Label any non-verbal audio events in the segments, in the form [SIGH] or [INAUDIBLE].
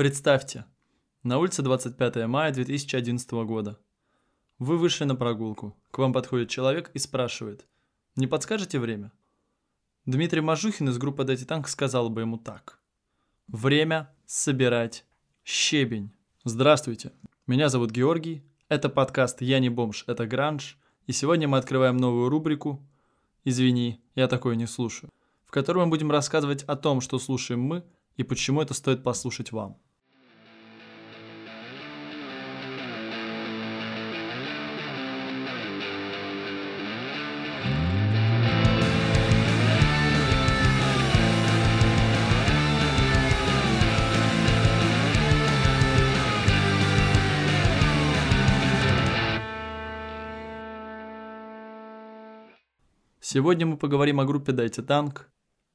Представьте, на улице 25 мая 2011 года. Вы вышли на прогулку, к вам подходит человек и спрашивает, не подскажете время? Дмитрий Мажухин из группы «Дайте танк» сказал бы ему так. Время собирать щебень. Здравствуйте, меня зовут Георгий, это подкаст «Я не бомж, это гранж», и сегодня мы открываем новую рубрику «Извини, я такое не слушаю», в которой мы будем рассказывать о том, что слушаем мы и почему это стоит послушать вам. Сегодня мы поговорим о группе «Дайте танк»,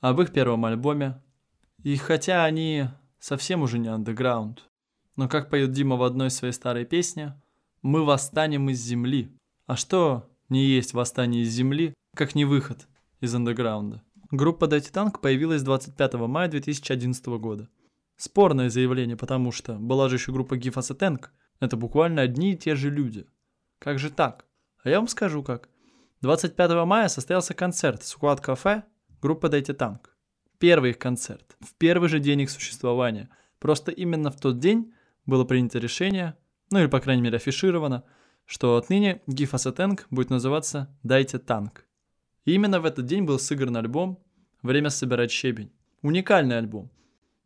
об их первом альбоме. И хотя они совсем уже не андеграунд, но как поет Дима в одной своей старой песне, «Мы восстанем из земли». А что не есть восстание из земли, как не выход из андеграунда? Группа «Дайте танк» появилась 25 мая 2011 года. Спорное заявление, потому что была же еще группа Гиф Асетенг. Это буквально одни и те же люди. Как же так? А я вам скажу как. 25 мая состоялся концерт Squad Кафе группы Дайте Танк. Первый их концерт, в первый же день их существования. Просто именно в тот день было принято решение, ну или по крайней мере афишировано, что отныне Tank будет называться «Дайте танк». И именно в этот день был сыгран альбом «Время собирать щебень». Уникальный альбом.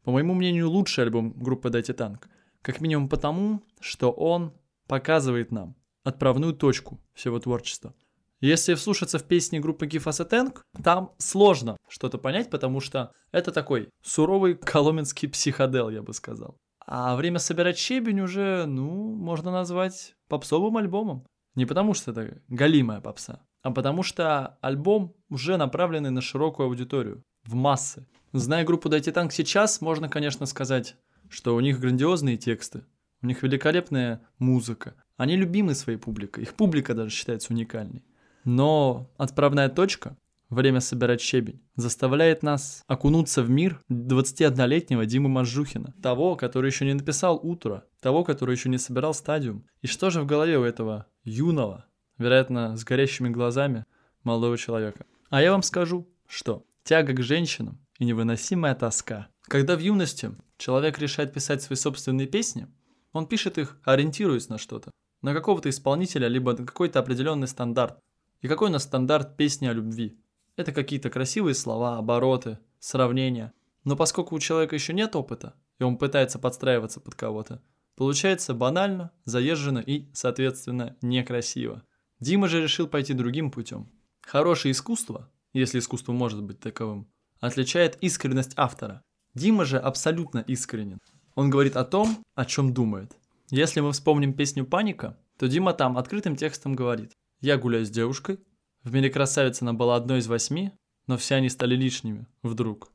По моему мнению, лучший альбом группы «Дайте танк». Как минимум потому, что он показывает нам отправную точку всего творчества. Если вслушаться в песни группы Tank, там сложно что-то понять, потому что это такой суровый коломенский психодел, я бы сказал. А время собирать щебень уже, ну, можно назвать попсовым альбомом. Не потому что это галимая попса, а потому что альбом уже направленный на широкую аудиторию, в массы. Зная группу Дайте Танк сейчас, можно, конечно, сказать, что у них грандиозные тексты, у них великолепная музыка. Они любимы своей публикой, их публика даже считается уникальной. Но отправная точка, время собирать щебень, заставляет нас окунуться в мир 21-летнего Димы Мажухина, того, который еще не написал «Утро», того, который еще не собирал стадиум. И что же в голове у этого юного, вероятно, с горящими глазами молодого человека? А я вам скажу, что тяга к женщинам и невыносимая тоска. Когда в юности человек решает писать свои собственные песни, он пишет их, ориентируясь на что-то, на какого-то исполнителя, либо на какой-то определенный стандарт. И какой у нас стандарт песни о любви? Это какие-то красивые слова, обороты, сравнения. Но поскольку у человека еще нет опыта, и он пытается подстраиваться под кого-то, получается банально, заезженно и, соответственно, некрасиво. Дима же решил пойти другим путем. Хорошее искусство, если искусство может быть таковым, отличает искренность автора. Дима же абсолютно искренен. Он говорит о том, о чем думает. Если мы вспомним песню «Паника», то Дима там открытым текстом говорит я гуляю с девушкой. В мире красавиц она была одной из восьми, но все они стали лишними, вдруг.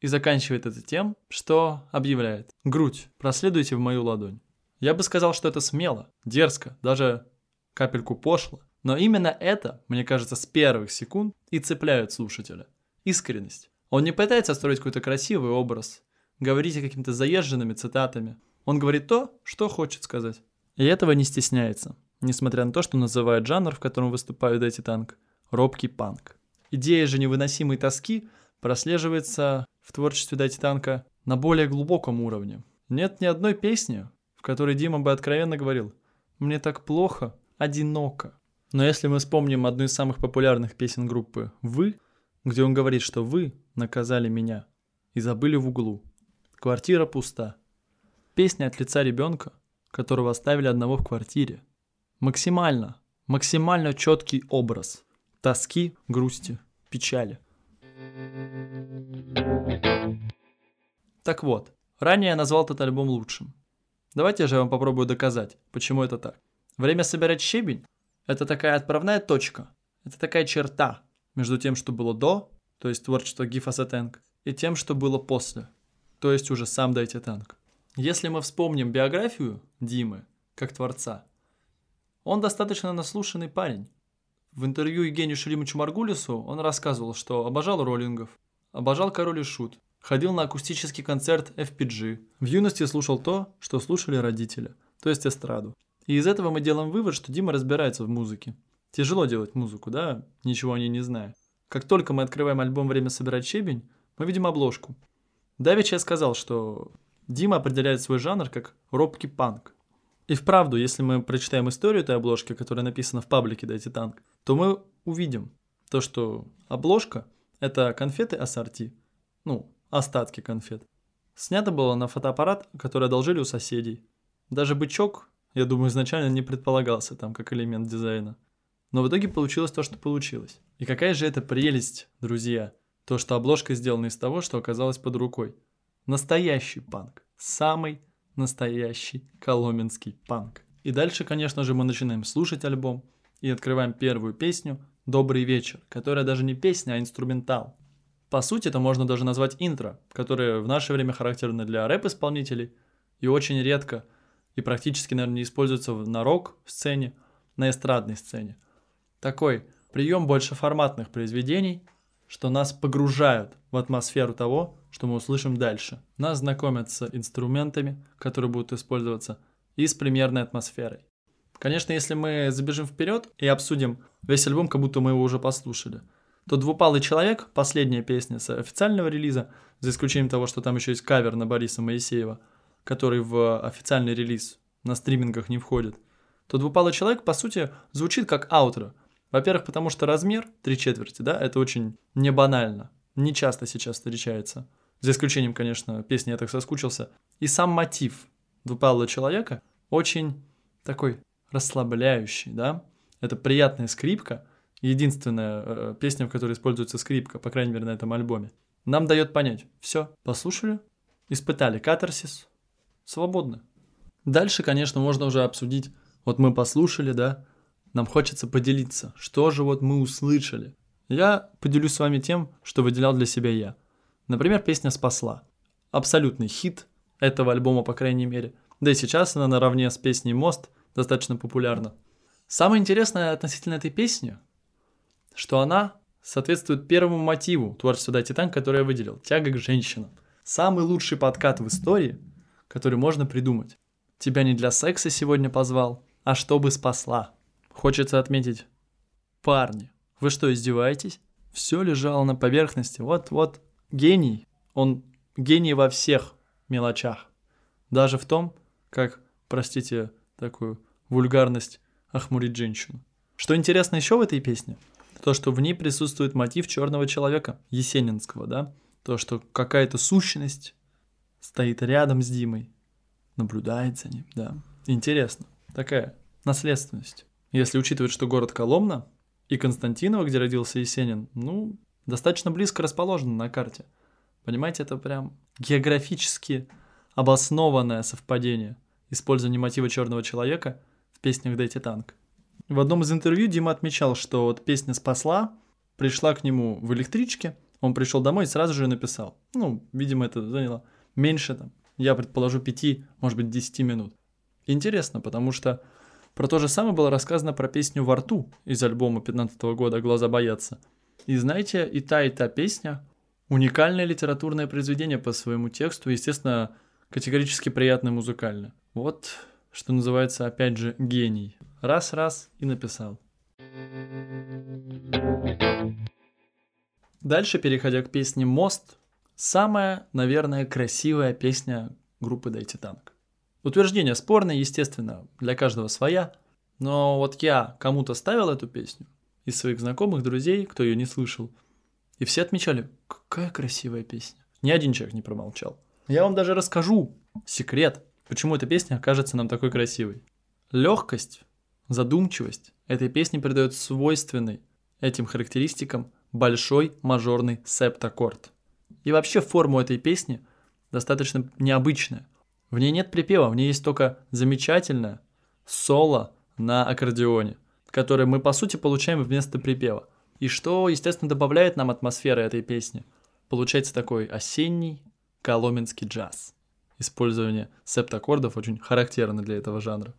И заканчивает это тем, что объявляет. Грудь, проследуйте в мою ладонь. Я бы сказал, что это смело, дерзко, даже капельку пошло. Но именно это, мне кажется, с первых секунд и цепляет слушателя. Искренность. Он не пытается строить какой-то красивый образ, говорить какими-то заезженными цитатами. Он говорит то, что хочет сказать. И этого не стесняется несмотря на то, что называют жанр, в котором выступают эти танк, робкий панк. Идея же невыносимой тоски прослеживается в творчестве Дайте Танка на более глубоком уровне. Нет ни одной песни, в которой Дима бы откровенно говорил «Мне так плохо, одиноко». Но если мы вспомним одну из самых популярных песен группы «Вы», где он говорит, что вы наказали меня и забыли в углу. Квартира пуста. Песня от лица ребенка, которого оставили одного в квартире – максимально, максимально четкий образ тоски, грусти, печали. Так вот, ранее я назвал этот альбом лучшим. Давайте же я вам попробую доказать, почему это так. Время собирать щебень – это такая отправная точка, это такая черта между тем, что было до, то есть творчество Гифа Сатенг, и тем, что было после, то есть уже сам Дайте Танк. Если мы вспомним биографию Димы как творца – он достаточно наслушанный парень. В интервью Евгению Шелимовичу Маргулису он рассказывал, что обожал роллингов, обожал король и шут, ходил на акустический концерт FPG. В юности слушал то, что слушали родители, то есть эстраду. И из этого мы делаем вывод, что Дима разбирается в музыке. Тяжело делать музыку, да, ничего о ней не зная. Как только мы открываем альбом «Время собирать щебень», мы видим обложку. Давич я сказал, что Дима определяет свой жанр как робкий панк. И вправду, если мы прочитаем историю этой обложки, которая написана в паблике «Дайте танк», то мы увидим то, что обложка – это конфеты ассорти, ну, остатки конфет. Снято было на фотоаппарат, который одолжили у соседей. Даже бычок, я думаю, изначально не предполагался там как элемент дизайна. Но в итоге получилось то, что получилось. И какая же это прелесть, друзья, то, что обложка сделана из того, что оказалось под рукой. Настоящий панк. Самый настоящий коломенский панк. И дальше, конечно же, мы начинаем слушать альбом и открываем первую песню «Добрый вечер», которая даже не песня, а инструментал. По сути, это можно даже назвать интро, которое в наше время характерно для рэп-исполнителей и очень редко и практически, наверное, не используется на рок-сцене, на эстрадной сцене – такой прием больше форматных произведений, что нас погружают в атмосферу того, что мы услышим дальше. Нас знакомят с инструментами, которые будут использоваться, и с примерной атмосферой. Конечно, если мы забежим вперед и обсудим весь альбом, как будто мы его уже послушали, то «Двупалый человек», последняя песня с официального релиза, за исключением того, что там еще есть кавер на Бориса Моисеева, который в официальный релиз на стримингах не входит, то «Двупалый человек», по сути, звучит как аутро – во-первых, потому что размер три четверти, да, это очень не банально. Не часто сейчас встречается. За исключением, конечно, песни «Я так соскучился». И сам мотив двупалого человека очень такой расслабляющий, да. Это приятная скрипка, единственная э, песня, в которой используется скрипка, по крайней мере, на этом альбоме. Нам дает понять, все, послушали, испытали катарсис, свободно. Дальше, конечно, можно уже обсудить, вот мы послушали, да, нам хочется поделиться, что же вот мы услышали. Я поделюсь с вами тем, что выделял для себя я. Например, песня «Спасла». Абсолютный хит этого альбома, по крайней мере. Да и сейчас она наравне с песней «Мост» достаточно популярна. Самое интересное относительно этой песни, что она соответствует первому мотиву творчества Дати Танк, который я выделил – тяга к женщинам. Самый лучший подкат в истории, который можно придумать. Тебя не для секса сегодня позвал, а чтобы спасла. Хочется отметить. Парни, вы что, издеваетесь? Все лежало на поверхности. Вот-вот гений. Он гений во всех мелочах. Даже в том, как, простите, такую вульгарность охмурить женщину. Что интересно еще в этой песне? То, что в ней присутствует мотив черного человека, Есенинского, да? То, что какая-то сущность стоит рядом с Димой, наблюдает за ним, да. Интересно. Такая наследственность. Если учитывать, что город Коломна и Константиново, где родился Есенин, ну, достаточно близко расположены на карте. Понимаете, это прям географически обоснованное совпадение использования мотива черного человека в песнях «Дайте танк». В одном из интервью Дима отмечал, что вот песня «Спасла» пришла к нему в электричке, он пришел домой и сразу же написал. Ну, видимо, это заняло меньше, там, я предположу, пяти, может быть, десяти минут. Интересно, потому что про то же самое было рассказано про песню «Во рту» из альбома 15 года «Глаза боятся». И знаете, и та, и та песня – уникальное литературное произведение по своему тексту, естественно, категорически приятное музыкально. Вот, что называется, опять же, гений. Раз-раз и написал. Дальше, переходя к песне «Мост», самая, наверное, красивая песня группы «Дайте танк». Утверждение спорное, естественно, для каждого своя. Но вот я кому-то ставил эту песню из своих знакомых, друзей, кто ее не слышал. И все отмечали, какая красивая песня. Ни один человек не промолчал. Я вам даже расскажу секрет, почему эта песня окажется нам такой красивой. Легкость, задумчивость этой песни придает свойственный этим характеристикам большой мажорный септаккорд. И вообще форму этой песни достаточно необычная. В ней нет припева, в ней есть только замечательное соло на аккордеоне, которое мы по сути получаем вместо припева. И что, естественно, добавляет нам атмосферы этой песни. Получается такой осенний коломенский джаз. Использование септаккордов очень характерно для этого жанра.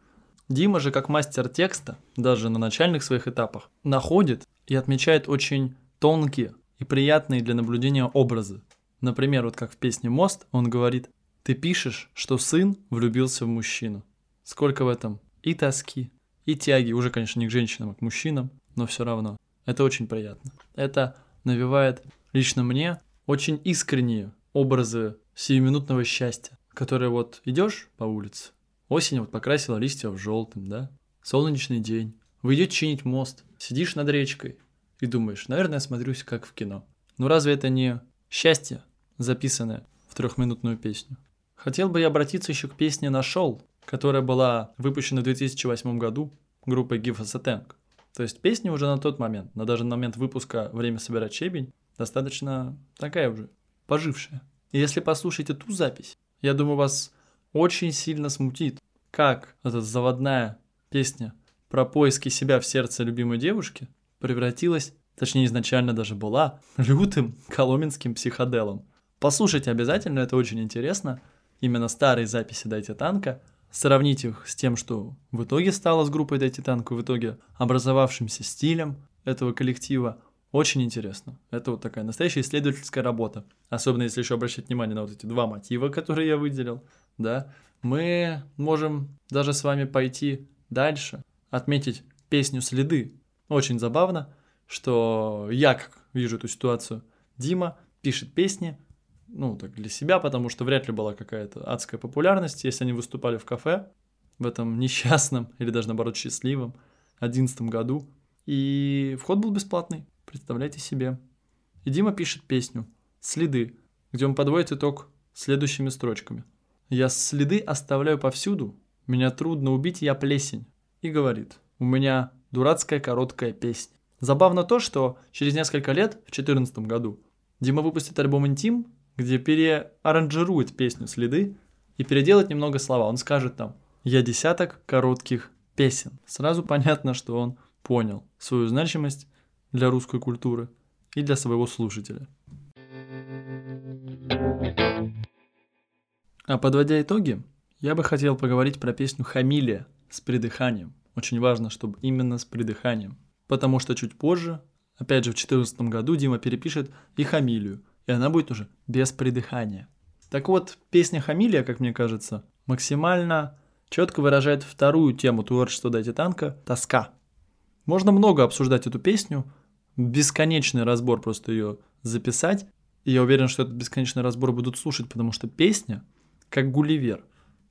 Дима же, как мастер текста, даже на начальных своих этапах, находит и отмечает очень тонкие и приятные для наблюдения образы Например, вот как в песне «Мост» он говорит «Ты пишешь, что сын влюбился в мужчину». Сколько в этом и тоски, и тяги, уже, конечно, не к женщинам, а к мужчинам, но все равно. Это очень приятно. Это навевает лично мне очень искренние образы сиюминутного счастья, которые вот идешь по улице, осень вот покрасила листья в желтым, да, солнечный день, вы идете чинить мост, сидишь над речкой и думаешь, наверное, смотрюсь как в кино. Но разве это не счастье, записанное в трехминутную песню? Хотел бы я обратиться еще к песне «Нашел», которая была выпущена в 2008 году группой Give Us a Tank. То есть песня уже на тот момент, на даже на момент выпуска «Время собирать щебень», достаточно такая уже, пожившая. И если послушать эту запись, я думаю, вас очень сильно смутит, как эта заводная песня про поиски себя в сердце любимой девушки превратилась, точнее изначально даже была, лютым коломенским психоделом. Послушайте обязательно, это очень интересно. Именно старые записи «Дайте танка», сравнить их с тем, что в итоге стало с группой «Дайте танку», в итоге образовавшимся стилем этого коллектива – очень интересно. Это вот такая настоящая исследовательская работа. Особенно если еще обращать внимание на вот эти два мотива, которые я выделил. Да, мы можем даже с вами пойти дальше, отметить песню «Следы». Очень забавно, что я как вижу эту ситуацию. Дима пишет песни, ну, так для себя, потому что вряд ли была какая-то адская популярность, если они выступали в кафе в этом [LAUGHS] несчастном, или даже наоборот счастливом, одиннадцатом году. И вход был бесплатный. Представляйте себе. И Дима пишет песню «Следы», где он подводит итог следующими строчками. «Я следы оставляю повсюду, меня трудно убить, я плесень». И говорит «У меня дурацкая короткая песня». Забавно то, что через несколько лет, в 2014 году, Дима выпустит альбом «Интим», где переаранжирует песню «Следы» и переделает немного слова. Он скажет там «Я десяток коротких песен». Сразу понятно, что он понял свою значимость для русской культуры и для своего слушателя. А подводя итоги, я бы хотел поговорить про песню «Хамилия» с придыханием. Очень важно, чтобы именно с придыханием. Потому что чуть позже, опять же в 2014 году, Дима перепишет и «Хамилию», и она будет уже без придыхания. Так вот, песня «Хамилия», как мне кажется, максимально четко выражает вторую тему творчества Дайте Танка – тоска. Можно много обсуждать эту песню – бесконечный разбор просто ее записать. И я уверен, что этот бесконечный разбор будут слушать, потому что песня, как Гулливер.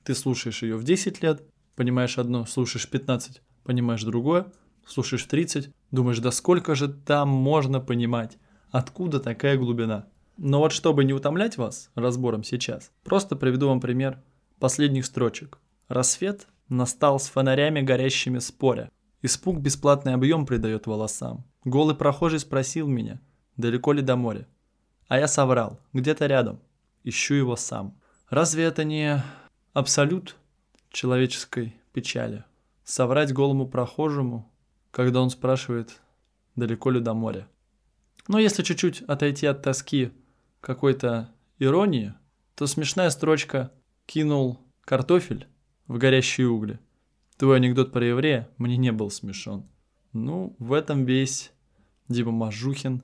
Ты слушаешь ее в 10 лет, понимаешь одно, слушаешь 15, понимаешь другое, слушаешь в 30, думаешь, да сколько же там можно понимать, откуда такая глубина. Но вот чтобы не утомлять вас разбором сейчас, просто приведу вам пример последних строчек. Рассвет настал с фонарями горящими споря. Испуг бесплатный объем придает волосам. Голый прохожий спросил меня, далеко ли до моря. А я соврал, где-то рядом. Ищу его сам. Разве это не абсолют человеческой печали? Соврать голому прохожему, когда он спрашивает, далеко ли до моря. Но если чуть-чуть отойти от тоски какой-то иронии, то смешная строчка «кинул картофель в горящие угли». Твой анекдот про еврея мне не был смешон. Ну, в этом весь Дима Мажухин.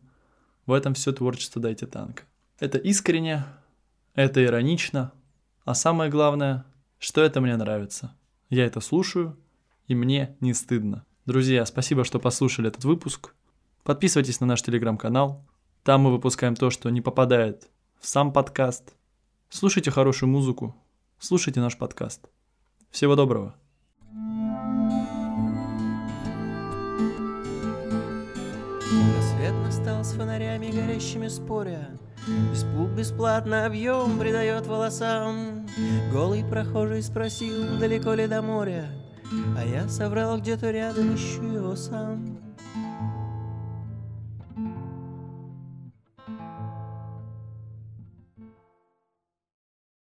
В этом все творчество «Дайте танка». Это искренне, это иронично, а самое главное, что это мне нравится. Я это слушаю, и мне не стыдно. Друзья, спасибо, что послушали этот выпуск. Подписывайтесь на наш телеграм-канал. Там мы выпускаем то, что не попадает в сам подкаст. Слушайте хорошую музыку, слушайте наш подкаст. Всего доброго. Рассвет настал с фонарями горящими споря Испуг бесплатно объем придает волосам Голый прохожий спросил, далеко ли до моря А я соврал где-то рядом, ищу его сам